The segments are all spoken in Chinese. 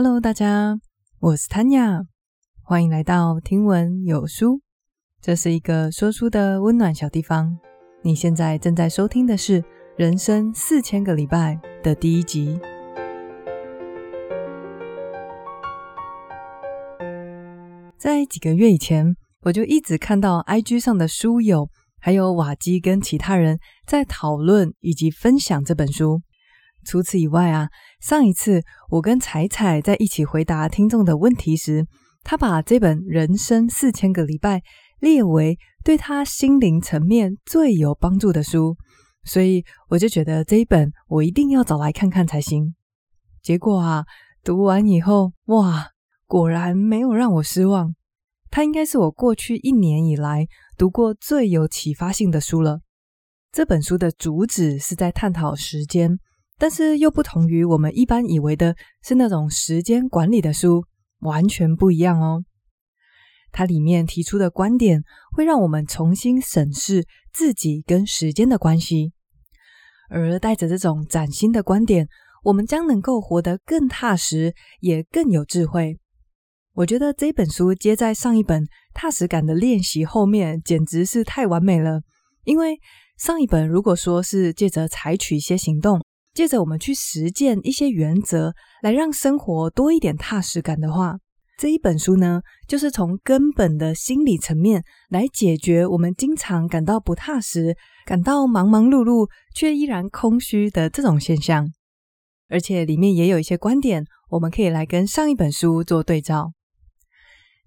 Hello，大家，我是 Tanya，欢迎来到听闻有书。这是一个说书的温暖小地方。你现在正在收听的是《人生四千个礼拜》的第一集。在几个月以前，我就一直看到 IG 上的书友，还有瓦基跟其他人在讨论以及分享这本书。除此以外啊，上一次我跟彩彩在一起回答听众的问题时，他把这本《人生四千个礼拜》列为对他心灵层面最有帮助的书，所以我就觉得这一本我一定要找来看看才行。结果啊，读完以后，哇，果然没有让我失望。它应该是我过去一年以来读过最有启发性的书了。这本书的主旨是在探讨时间。但是又不同于我们一般以为的是那种时间管理的书，完全不一样哦。它里面提出的观点会让我们重新审视自己跟时间的关系，而带着这种崭新的观点，我们将能够活得更踏实，也更有智慧。我觉得这本书接在上一本《踏实感的练习》后面，简直是太完美了。因为上一本如果说是借着采取一些行动，借着我们去实践一些原则，来让生活多一点踏实感的话，这一本书呢，就是从根本的心理层面来解决我们经常感到不踏实、感到忙忙碌碌却依然空虚的这种现象。而且里面也有一些观点，我们可以来跟上一本书做对照。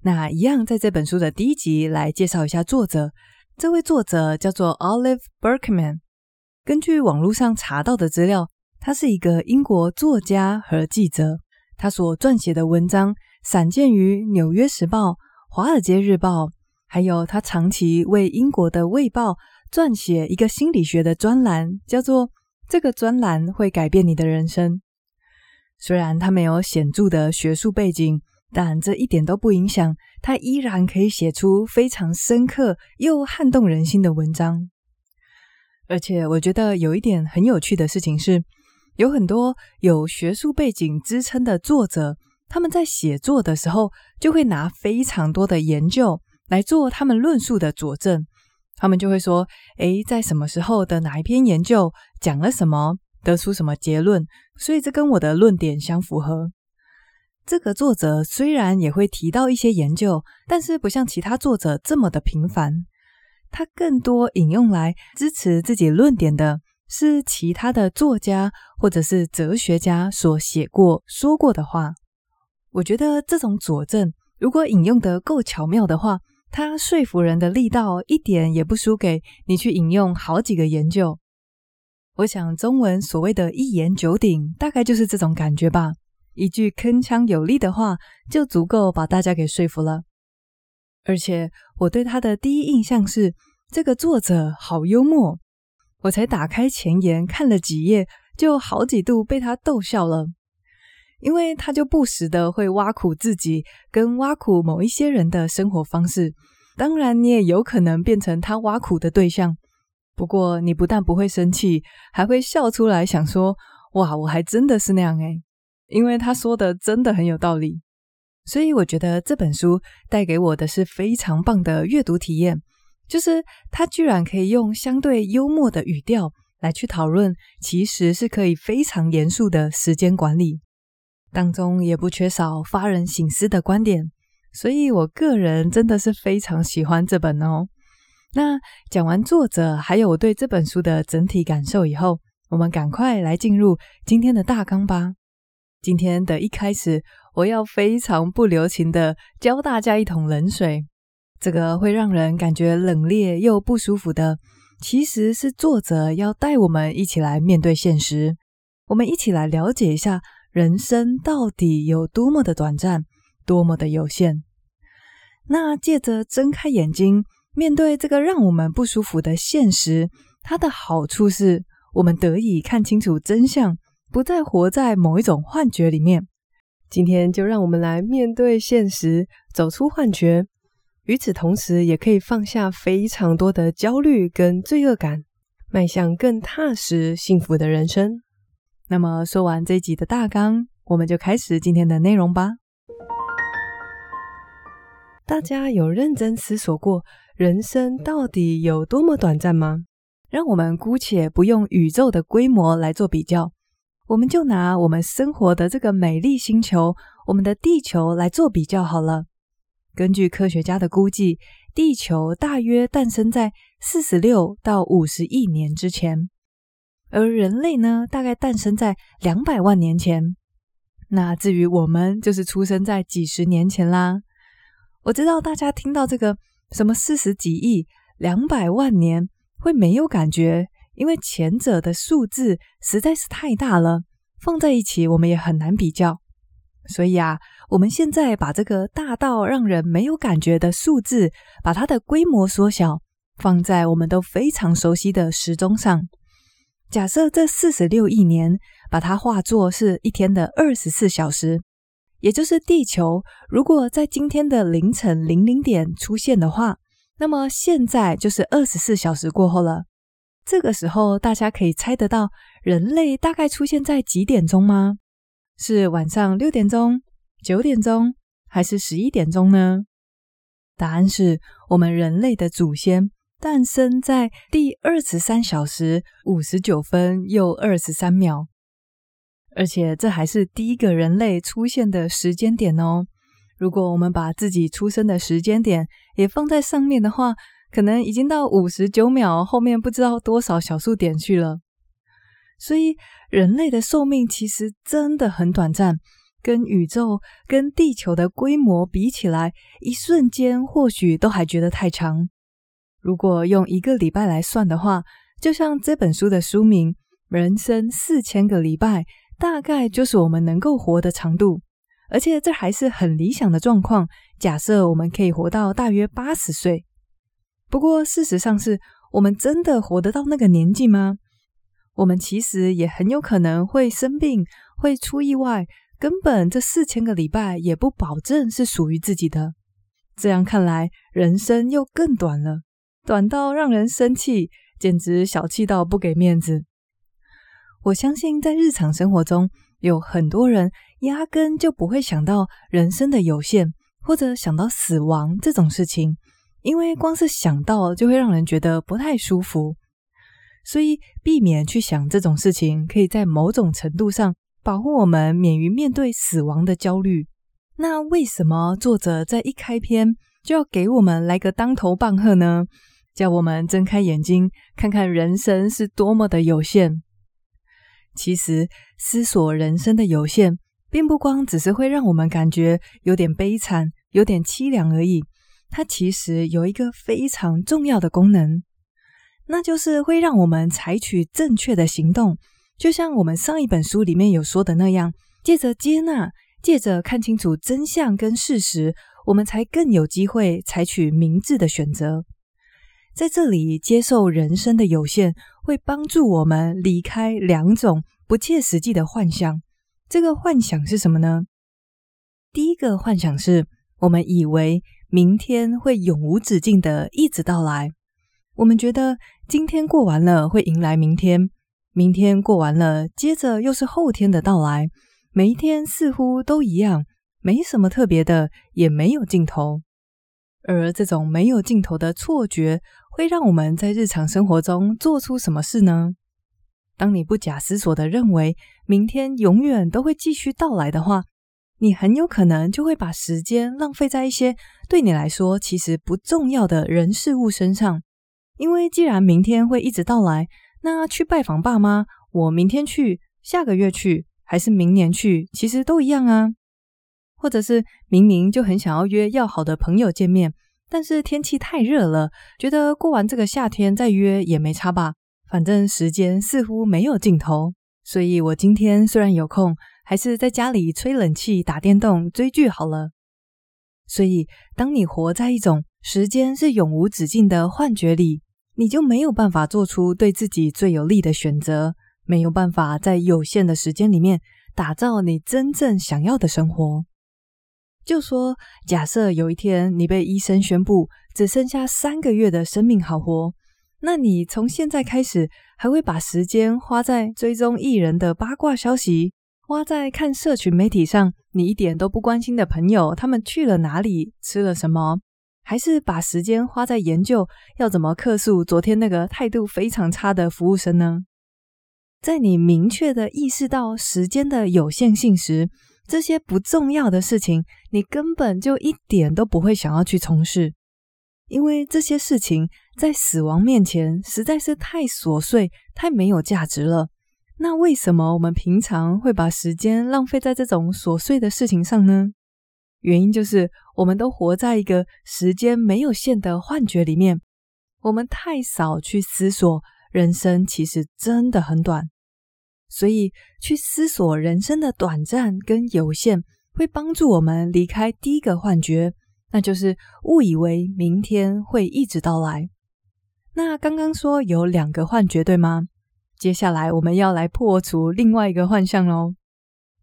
那一样，在这本书的第一集来介绍一下作者，这位作者叫做 Olive Berkman。根据网络上查到的资料。他是一个英国作家和记者，他所撰写的文章散见于《纽约时报》、《华尔街日报》，还有他长期为英国的《卫报》撰写一个心理学的专栏，叫做《这个专栏会改变你的人生》。虽然他没有显著的学术背景，但这一点都不影响，他依然可以写出非常深刻又撼动人心的文章。而且，我觉得有一点很有趣的事情是，有很多有学术背景支撑的作者，他们在写作的时候就会拿非常多的研究来做他们论述的佐证。他们就会说：“诶，在什么时候的哪一篇研究讲了什么，得出什么结论，所以这跟我的论点相符合。”这个作者虽然也会提到一些研究，但是不像其他作者这么的频繁。他更多引用来支持自己论点的。是其他的作家或者是哲学家所写过、说过的话。我觉得这种佐证，如果引用得够巧妙的话，它说服人的力道一点也不输给你去引用好几个研究。我想中文所谓的一言九鼎，大概就是这种感觉吧。一句铿锵有力的话，就足够把大家给说服了。而且我对他的第一印象是，这个作者好幽默。我才打开前言看了几页，就好几度被他逗笑了，因为他就不时的会挖苦自己，跟挖苦某一些人的生活方式。当然，你也有可能变成他挖苦的对象。不过，你不但不会生气，还会笑出来，想说：“哇，我还真的是那样诶。”因为他说的真的很有道理。所以，我觉得这本书带给我的是非常棒的阅读体验。就是他居然可以用相对幽默的语调来去讨论，其实是可以非常严肃的时间管理，当中也不缺少发人省思的观点，所以我个人真的是非常喜欢这本哦。那讲完作者还有我对这本书的整体感受以后，我们赶快来进入今天的大纲吧。今天的一开始，我要非常不留情的浇大家一桶冷水。这个会让人感觉冷冽又不舒服的，其实是作者要带我们一起来面对现实，我们一起来了解一下人生到底有多么的短暂，多么的有限。那借着睁开眼睛，面对这个让我们不舒服的现实，它的好处是我们得以看清楚真相，不再活在某一种幻觉里面。今天就让我们来面对现实，走出幻觉。与此同时，也可以放下非常多的焦虑跟罪恶感，迈向更踏实、幸福的人生。那么，说完这一集的大纲，我们就开始今天的内容吧。大家有认真思索过人生到底有多么短暂吗？让我们姑且不用宇宙的规模来做比较，我们就拿我们生活的这个美丽星球，我们的地球来做比较好了。根据科学家的估计，地球大约诞生在四十六到五十亿年之前，而人类呢，大概诞生在两百万年前。那至于我们，就是出生在几十年前啦。我知道大家听到这个什么四十几亿、两百万年会没有感觉，因为前者的数字实在是太大了，放在一起我们也很难比较。所以啊，我们现在把这个大到让人没有感觉的数字，把它的规模缩小，放在我们都非常熟悉的时钟上。假设这四十六亿年，把它化作是一天的二十四小时。也就是地球，如果在今天的凌晨零零点出现的话，那么现在就是二十四小时过后了。这个时候，大家可以猜得到人类大概出现在几点钟吗？是晚上六点钟、九点钟，还是十一点钟呢？答案是我们人类的祖先诞生在第二十三小时五十九分又二十三秒。而且这还是第一个人类出现的时间点哦。如果我们把自己出生的时间点也放在上面的话，可能已经到五十九秒后面不知道多少小数点去了。所以人类的寿命其实真的很短暂，跟宇宙、跟地球的规模比起来，一瞬间或许都还觉得太长。如果用一个礼拜来算的话，就像这本书的书名《人生四千个礼拜》。大概就是我们能够活的长度，而且这还是很理想的状况。假设我们可以活到大约八十岁，不过事实上是我们真的活得到那个年纪吗？我们其实也很有可能会生病，会出意外，根本这四千个礼拜也不保证是属于自己的。这样看来，人生又更短了，短到让人生气，简直小气到不给面子。我相信，在日常生活中，有很多人压根就不会想到人生的有限，或者想到死亡这种事情，因为光是想到就会让人觉得不太舒服。所以，避免去想这种事情，可以在某种程度上保护我们免于面对死亡的焦虑。那为什么作者在一开篇就要给我们来个当头棒喝呢？叫我们睁开眼睛，看看人生是多么的有限。其实，思索人生的有限，并不光只是会让我们感觉有点悲惨、有点凄凉而已。它其实有一个非常重要的功能，那就是会让我们采取正确的行动。就像我们上一本书里面有说的那样，借着接纳，借着看清楚真相跟事实，我们才更有机会采取明智的选择。在这里，接受人生的有限，会帮助我们离开两种不切实际的幻想。这个幻想是什么呢？第一个幻想是我们以为明天会永无止境的一直到来。我们觉得今天过完了，会迎来明天；明天过完了，接着又是后天的到来。每一天似乎都一样，没什么特别的，也没有尽头。而这种没有尽头的错觉，会让我们在日常生活中做出什么事呢？当你不假思索地认为明天永远都会继续到来的话，你很有可能就会把时间浪费在一些对你来说其实不重要的人事物身上。因为既然明天会一直到来，那去拜访爸妈，我明天去，下个月去，还是明年去，其实都一样啊。或者是明明就很想要约要好的朋友见面，但是天气太热了，觉得过完这个夏天再约也没差吧，反正时间似乎没有尽头。所以我今天虽然有空，还是在家里吹冷气、打电动、追剧好了。所以，当你活在一种时间是永无止境的幻觉里，你就没有办法做出对自己最有利的选择，没有办法在有限的时间里面打造你真正想要的生活。就说，假设有一天你被医生宣布只剩下三个月的生命好活，那你从现在开始还会把时间花在追踪艺人的八卦消息，花在看社群媒体上你一点都不关心的朋友，他们去了哪里，吃了什么？还是把时间花在研究要怎么客诉昨天那个态度非常差的服务生呢？在你明确的意识到时间的有限性时，这些不重要的事情，你根本就一点都不会想要去从事，因为这些事情在死亡面前实在是太琐碎、太没有价值了。那为什么我们平常会把时间浪费在这种琐碎的事情上呢？原因就是我们都活在一个时间没有限的幻觉里面，我们太少去思索人生其实真的很短，所以去思索人生的短暂跟有限，会帮助我们离开第一个幻觉，那就是误以为明天会一直到来。那刚刚说有两个幻觉，对吗？接下来我们要来破除另外一个幻象喽。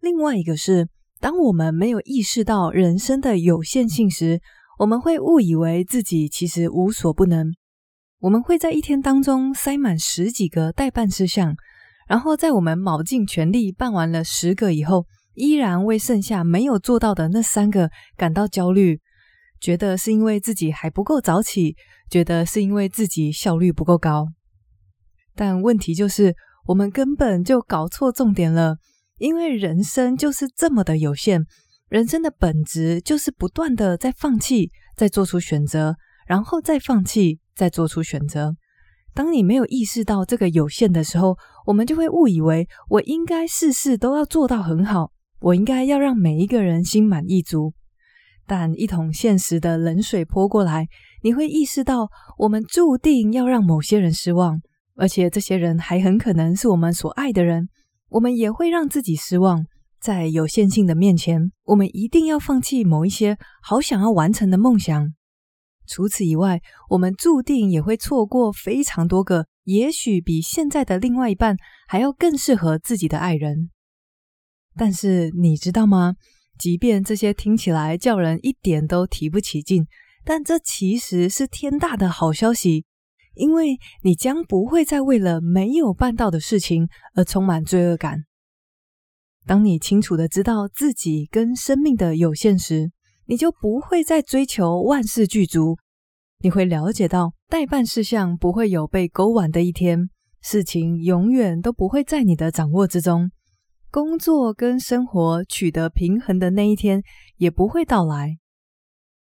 另外一个是，当我们没有意识到人生的有限性时，我们会误以为自己其实无所不能。我们会在一天当中塞满十几个待办事项，然后在我们卯尽全力办完了十个以后，依然为剩下没有做到的那三个感到焦虑，觉得是因为自己还不够早起，觉得是因为自己效率不够高。但问题就是，我们根本就搞错重点了。因为人生就是这么的有限，人生的本质就是不断的在放弃，再做出选择，然后再放弃，再做出选择。当你没有意识到这个有限的时候，我们就会误以为我应该事事都要做到很好，我应该要让每一个人心满意足。但一桶现实的冷水泼过来，你会意识到，我们注定要让某些人失望。而且这些人还很可能是我们所爱的人，我们也会让自己失望。在有限性的面前，我们一定要放弃某一些好想要完成的梦想。除此以外，我们注定也会错过非常多个，也许比现在的另外一半还要更适合自己的爱人。但是你知道吗？即便这些听起来叫人一点都提不起劲，但这其实是天大的好消息。因为你将不会再为了没有办到的事情而充满罪恶感。当你清楚的知道自己跟生命的有限时，你就不会再追求万事俱足。你会了解到待办事项不会有被勾完的一天，事情永远都不会在你的掌握之中，工作跟生活取得平衡的那一天也不会到来。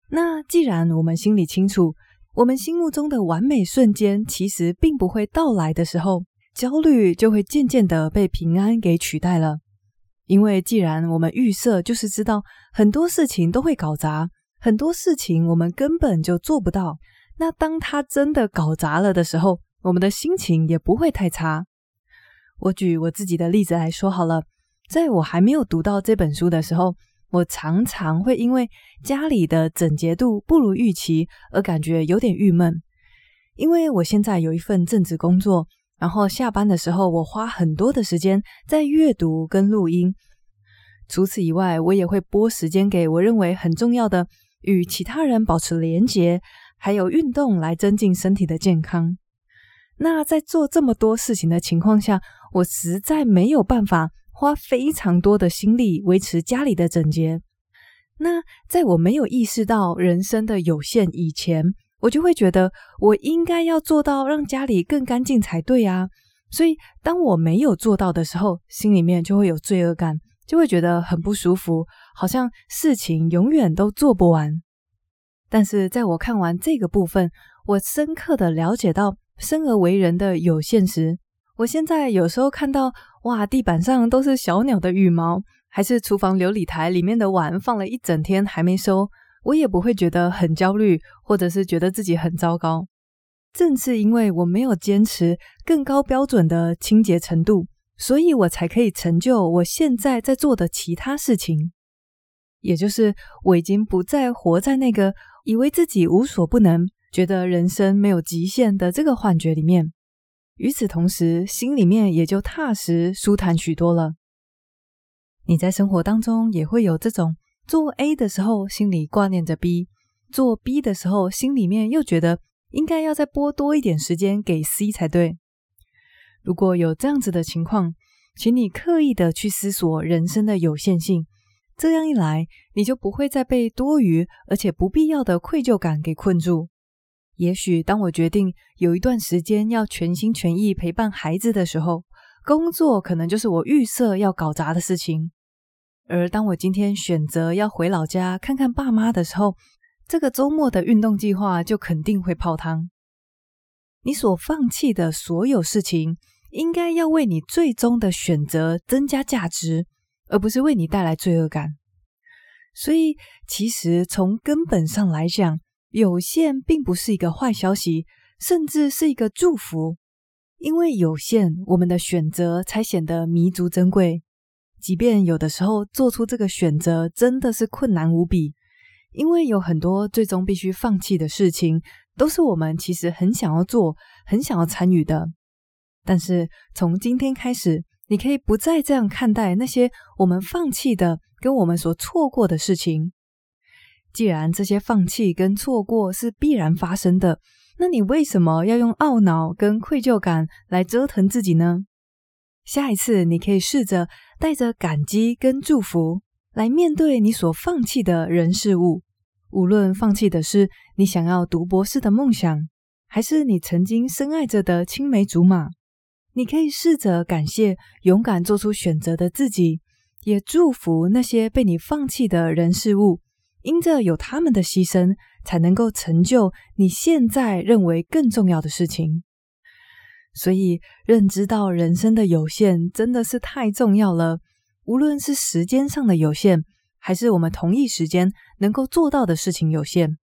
那既然我们心里清楚，我们心目中的完美瞬间其实并不会到来的时候，焦虑就会渐渐的被平安给取代了。因为既然我们预设就是知道很多事情都会搞砸，很多事情我们根本就做不到，那当它真的搞砸了的时候，我们的心情也不会太差。我举我自己的例子来说好了，在我还没有读到这本书的时候。我常常会因为家里的整洁度不如预期而感觉有点郁闷，因为我现在有一份正职工作，然后下班的时候我花很多的时间在阅读跟录音。除此以外，我也会拨时间给我认为很重要的与其他人保持连结，还有运动来增进身体的健康。那在做这么多事情的情况下，我实在没有办法。花非常多的心力维持家里的整洁。那在我没有意识到人生的有限以前，我就会觉得我应该要做到让家里更干净才对啊。所以当我没有做到的时候，心里面就会有罪恶感，就会觉得很不舒服，好像事情永远都做不完。但是在我看完这个部分，我深刻的了解到生而为人的有限时，我现在有时候看到。哇，地板上都是小鸟的羽毛，还是厨房流理台里面的碗放了一整天还没收，我也不会觉得很焦虑，或者是觉得自己很糟糕。正是因为我没有坚持更高标准的清洁程度，所以我才可以成就我现在在做的其他事情。也就是我已经不再活在那个以为自己无所不能、觉得人生没有极限的这个幻觉里面。与此同时，心里面也就踏实、舒坦许多了。你在生活当中也会有这种做 A 的时候心里挂念着 B，做 B 的时候心里面又觉得应该要再拨多一点时间给 C 才对。如果有这样子的情况，请你刻意的去思索人生的有限性。这样一来，你就不会再被多余而且不必要的愧疚感给困住。也许当我决定有一段时间要全心全意陪伴孩子的时候，工作可能就是我预设要搞砸的事情。而当我今天选择要回老家看看爸妈的时候，这个周末的运动计划就肯定会泡汤。你所放弃的所有事情，应该要为你最终的选择增加价值。而不是为你带来罪恶感，所以其实从根本上来讲，有限并不是一个坏消息，甚至是一个祝福。因为有限，我们的选择才显得弥足珍贵。即便有的时候做出这个选择真的是困难无比，因为有很多最终必须放弃的事情，都是我们其实很想要做、很想要参与的。但是从今天开始，你可以不再这样看待那些我们放弃的跟我们所错过的事情。既然这些放弃跟错过是必然发生的，那你为什么要用懊恼跟愧疚感来折腾自己呢？下一次你可以试着带着感激跟祝福来面对你所放弃的人事物，无论放弃的是你想要读博士的梦想，还是你曾经深爱着的青梅竹马。你可以试着感谢勇敢做出选择的自己，也祝福那些被你放弃的人事物，因着有他们的牺牲，才能够成就你现在认为更重要的事情。所以，认知到人生的有限真的是太重要了。无论是时间上的有限，还是我们同一时间能够做到的事情有限。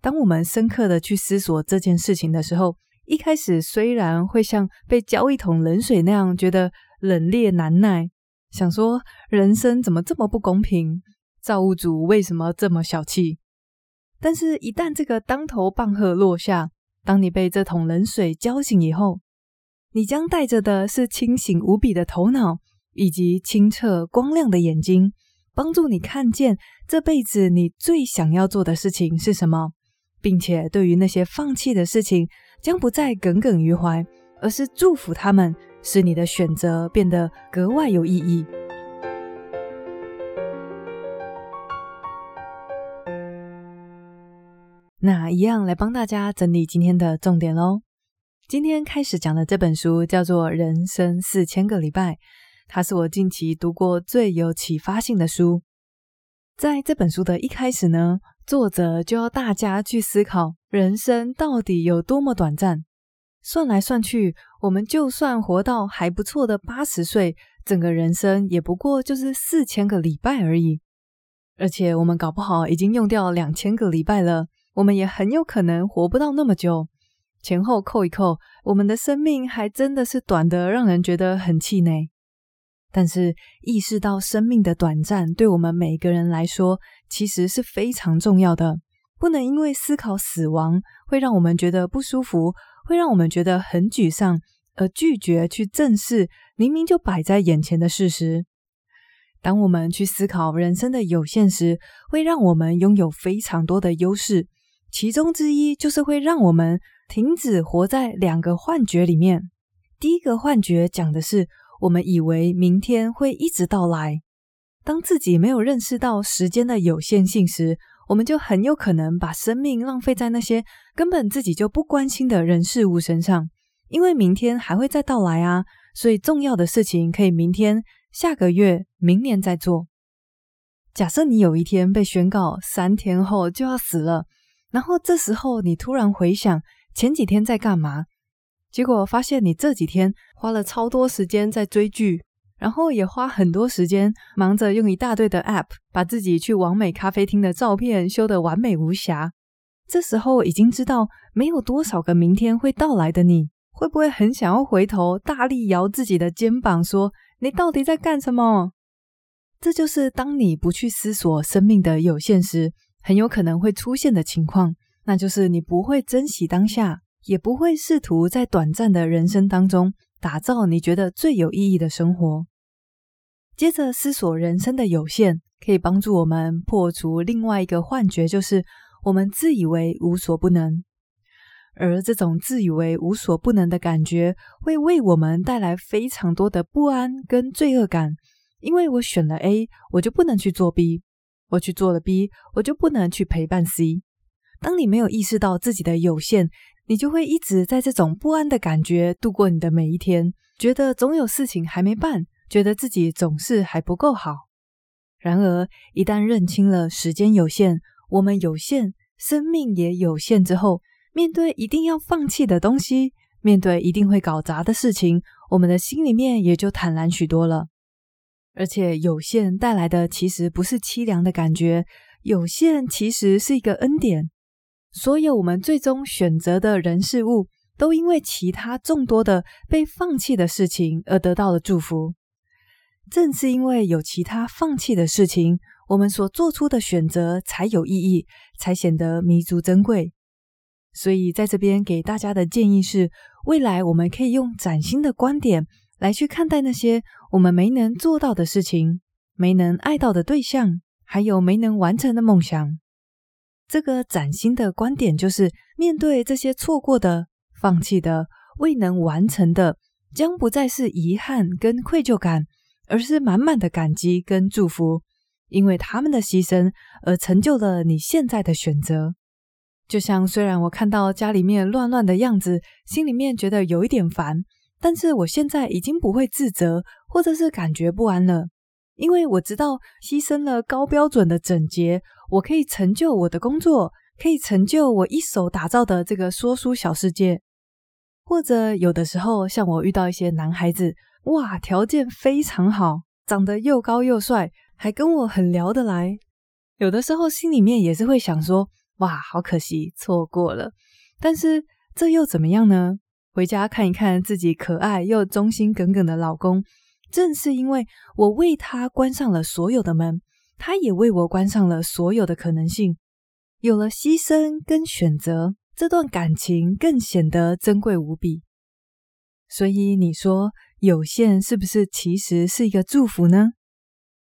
当我们深刻的去思索这件事情的时候，一开始虽然会像被浇一桶冷水那样觉得冷冽难耐，想说人生怎么这么不公平，造物主为什么这么小气？但是，一旦这个当头棒喝落下，当你被这桶冷水浇醒以后，你将带着的是清醒无比的头脑，以及清澈光亮的眼睛，帮助你看见这辈子你最想要做的事情是什么，并且对于那些放弃的事情，将不再耿耿于怀，而是祝福他们，使你的选择变得格外有意义。那一样来帮大家整理今天的重点喽。今天开始讲的这本书叫做《人生四千个礼拜》，它是我近期读过最有启发性的书。在这本书的一开始呢，作者就要大家去思考人生到底有多么短暂。算来算去，我们就算活到还不错的八十岁，整个人生也不过就是四千个礼拜而已。而且我们搞不好已经用掉两千个礼拜了，我们也很有可能活不到那么久。前后扣一扣，我们的生命还真的是短的让人觉得很气馁。但是意识到生命的短暂，对我们每个人来说，其实是非常重要的。不能因为思考死亡会让我们觉得不舒服，会让我们觉得很沮丧，而拒绝去正视明明就摆在眼前的事实。当我们去思考人生的有限时，会让我们拥有非常多的优势，其中之一就是会让我们停止活在两个幻觉里面。第一个幻觉讲的是，我们以为明天会一直到来。当自己没有认识到时间的有限性时，我们就很有可能把生命浪费在那些根本自己就不关心的人事物身上。因为明天还会再到来啊，所以重要的事情可以明天、下个月、明年再做。假设你有一天被宣告三天后就要死了，然后这时候你突然回想前几天在干嘛？结果发现你这几天花了超多时间在追剧，然后也花很多时间忙着用一大堆的 App 把自己去完美咖啡厅的照片修得完美无瑕。这时候已经知道没有多少个明天会到来的你，会不会很想要回头大力摇自己的肩膀说：“你到底在干什么？”这就是当你不去思索生命的有限时，很有可能会出现的情况，那就是你不会珍惜当下。也不会试图在短暂的人生当中打造你觉得最有意义的生活。接着思索人生的有限，可以帮助我们破除另外一个幻觉，就是我们自以为无所不能。而这种自以为无所不能的感觉，会为我们带来非常多的不安跟罪恶感。因为我选了 A，我就不能去做 B；我去做了 B，我就不能去陪伴 C。当你没有意识到自己的有限，你就会一直在这种不安的感觉度过你的每一天，觉得总有事情还没办，觉得自己总是还不够好。然而，一旦认清了时间有限，我们有限，生命也有限之后，面对一定要放弃的东西，面对一定会搞砸的事情，我们的心里面也就坦然许多了。而且，有限带来的其实不是凄凉的感觉，有限其实是一个恩典。所有我们最终选择的人事物，都因为其他众多的被放弃的事情而得到了祝福。正是因为有其他放弃的事情，我们所做出的选择才有意义，才显得弥足珍贵。所以，在这边给大家的建议是：未来我们可以用崭新的观点来去看待那些我们没能做到的事情、没能爱到的对象，还有没能完成的梦想。这个崭新的观点就是，面对这些错过的、放弃的、未能完成的，将不再是遗憾跟愧疚感，而是满满的感激跟祝福，因为他们的牺牲而成就了你现在的选择。就像虽然我看到家里面乱乱的样子，心里面觉得有一点烦，但是我现在已经不会自责，或者是感觉不安了。因为我知道，牺牲了高标准的整洁，我可以成就我的工作，可以成就我一手打造的这个说书小世界。或者有的时候，像我遇到一些男孩子，哇，条件非常好，长得又高又帅，还跟我很聊得来。有的时候心里面也是会想说，哇，好可惜，错过了。但是这又怎么样呢？回家看一看自己可爱又忠心耿耿的老公。正是因为我为他关上了所有的门，他也为我关上了所有的可能性。有了牺牲跟选择，这段感情更显得珍贵无比。所以你说有限是不是其实是一个祝福呢？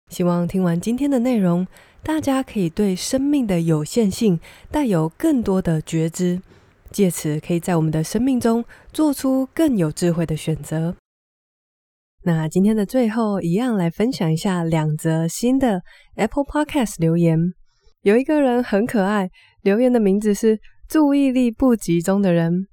希望听完今天的内容，大家可以对生命的有限性带有更多的觉知，借此可以在我们的生命中做出更有智慧的选择。那今天的最后，一样来分享一下两则新的 Apple Podcast 留言。有一个人很可爱，留言的名字是“注意力不集中的人”。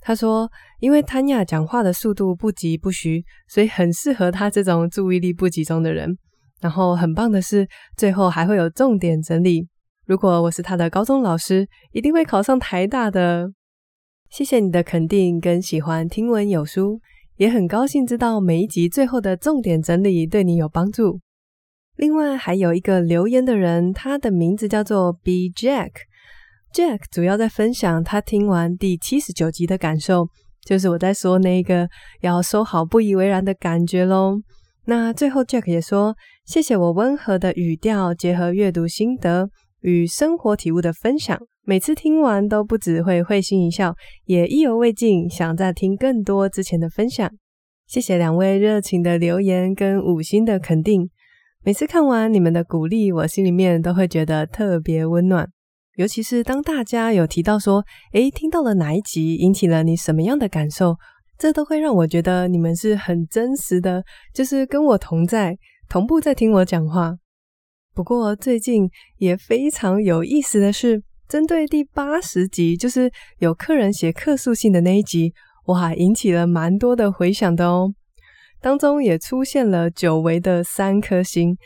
他说：“因为 Tanya 讲话的速度不疾不徐，所以很适合他这种注意力不集中的人。然后很棒的是，最后还会有重点整理。如果我是他的高中老师，一定会考上台大的。谢谢你的肯定跟喜欢听闻有书。”也很高兴知道每一集最后的重点整理对你有帮助。另外还有一个留言的人，他的名字叫做 B Jack。Jack 主要在分享他听完第七十九集的感受，就是我在说那个要收好不以为然的感觉喽。那最后 Jack 也说，谢谢我温和的语调，结合阅读心得与生活体悟的分享。每次听完都不只会会心一笑，也意犹未尽，想再听更多之前的分享。谢谢两位热情的留言跟五星的肯定，每次看完你们的鼓励，我心里面都会觉得特别温暖。尤其是当大家有提到说，诶，听到了哪一集引起了你什么样的感受，这都会让我觉得你们是很真实的，就是跟我同在，同步在听我讲话。不过最近也非常有意思的是。针对第八十集，就是有客人写客诉信的那一集，哇，引起了蛮多的回响的哦。当中也出现了久违的三颗星。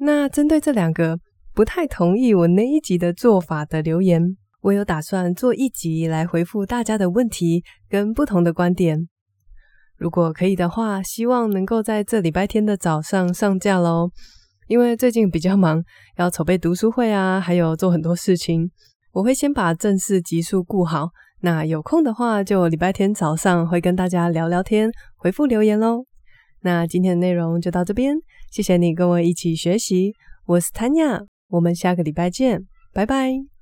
那针对这两个不太同意我那一集的做法的留言，我有打算做一集来回复大家的问题跟不同的观点。如果可以的话，希望能够在这礼拜天的早上上架喽。因为最近比较忙，要筹备读书会啊，还有做很多事情。我会先把正式集数顾好，那有空的话就礼拜天早上会跟大家聊聊天，回复留言喽。那今天的内容就到这边，谢谢你跟我一起学习，我是 Tanya，我们下个礼拜见，拜拜。